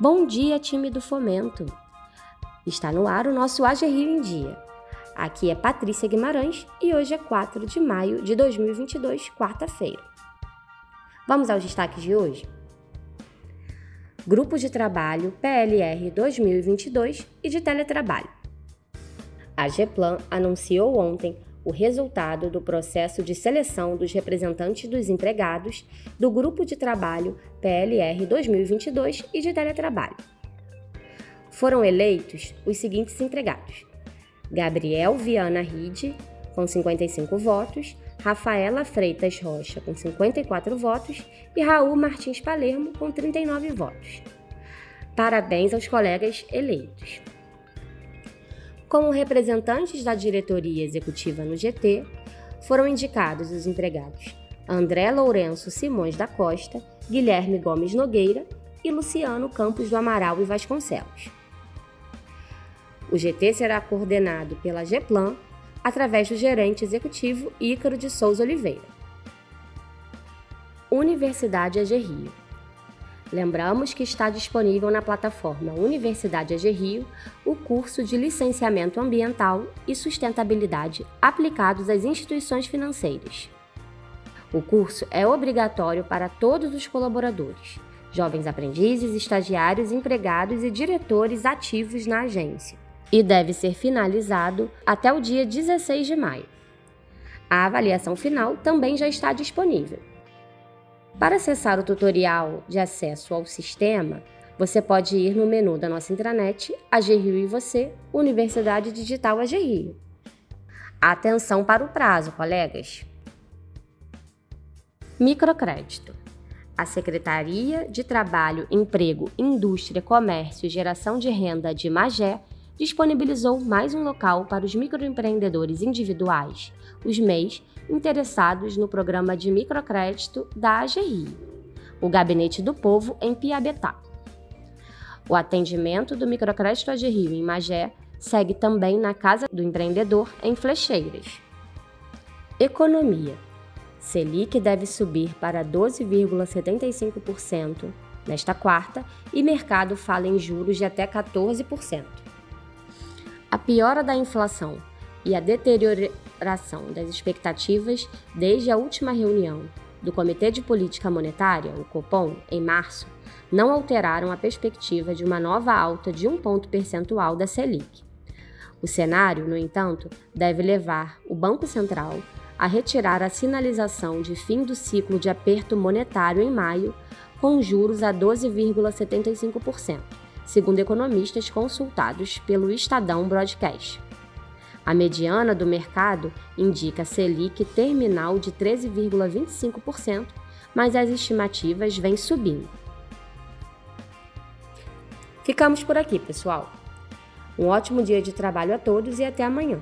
Bom dia, time do Fomento! Está no ar o nosso AG Rio em Dia. Aqui é Patrícia Guimarães e hoje é 4 de maio de 2022, quarta-feira. Vamos aos destaques de hoje? Grupo de Trabalho PLR 2022 e de Teletrabalho. A GEPLAN anunciou ontem o resultado do processo de seleção dos representantes dos empregados do Grupo de Trabalho PLR 2022 e de Teletrabalho. Foram eleitos os seguintes empregados: Gabriel Viana Ride, com 55 votos, Rafaela Freitas Rocha, com 54 votos, e Raul Martins Palermo, com 39 votos. Parabéns aos colegas eleitos. Como representantes da diretoria executiva no GT, foram indicados os empregados André Lourenço Simões da Costa, Guilherme Gomes Nogueira e Luciano Campos do Amaral e Vasconcelos. O GT será coordenado pela GEPLAN através do gerente executivo Ícaro de Souza Oliveira. Universidade AG Rio Lembramos que está disponível na plataforma Universidade AG Rio o curso de Licenciamento Ambiental e Sustentabilidade aplicados às instituições financeiras. O curso é obrigatório para todos os colaboradores, jovens aprendizes, estagiários, empregados e diretores ativos na agência, e deve ser finalizado até o dia 16 de maio. A avaliação final também já está disponível. Para acessar o tutorial de acesso ao sistema, você pode ir no menu da nossa intranet AG Rio e Você, Universidade Digital AG Rio. Atenção para o prazo, colegas! Microcrédito. A Secretaria de Trabalho, Emprego, Indústria, Comércio e Geração de Renda de Magé disponibilizou mais um local para os microempreendedores individuais, os MEIs, interessados no programa de microcrédito da AGRI, o Gabinete do Povo em Piabetá. O atendimento do microcrédito AGRI em Magé segue também na Casa do Empreendedor em Flecheiras. Economia. Selic deve subir para 12,75% nesta quarta e mercado fala em juros de até 14%. A piora da inflação e a deterioração das expectativas desde a última reunião do Comitê de Política Monetária, o Copom, em março, não alteraram a perspectiva de uma nova alta de um ponto percentual da Selic. O cenário, no entanto, deve levar o Banco Central a retirar a sinalização de fim do ciclo de aperto monetário em maio, com juros a 12,75% segundo economistas consultados pelo Estadão Broadcast. A mediana do mercado indica Selic terminal de 13,25%, mas as estimativas vêm subindo. Ficamos por aqui, pessoal. Um ótimo dia de trabalho a todos e até amanhã.